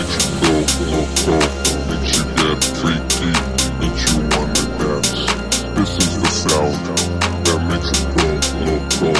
let you go, go, go. Makes you get freaky, makes you wanna dance. This is the sound that makes you go, go, go.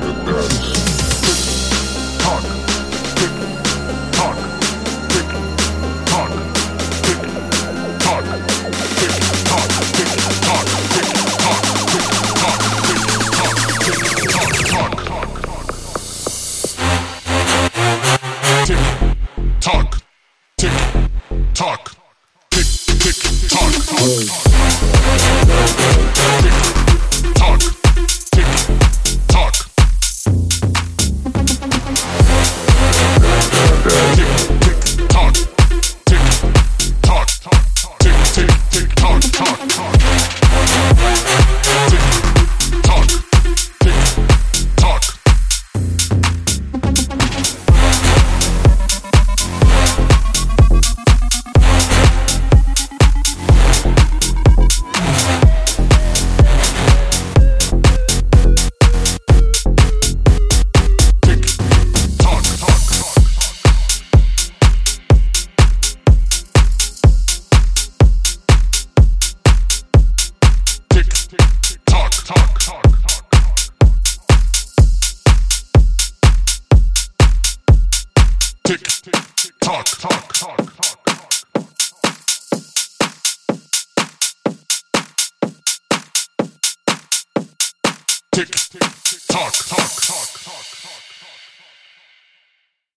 tock, tick, tick, tock. tick, tock, tock, tock, tock. Tick, tock, tock, tock.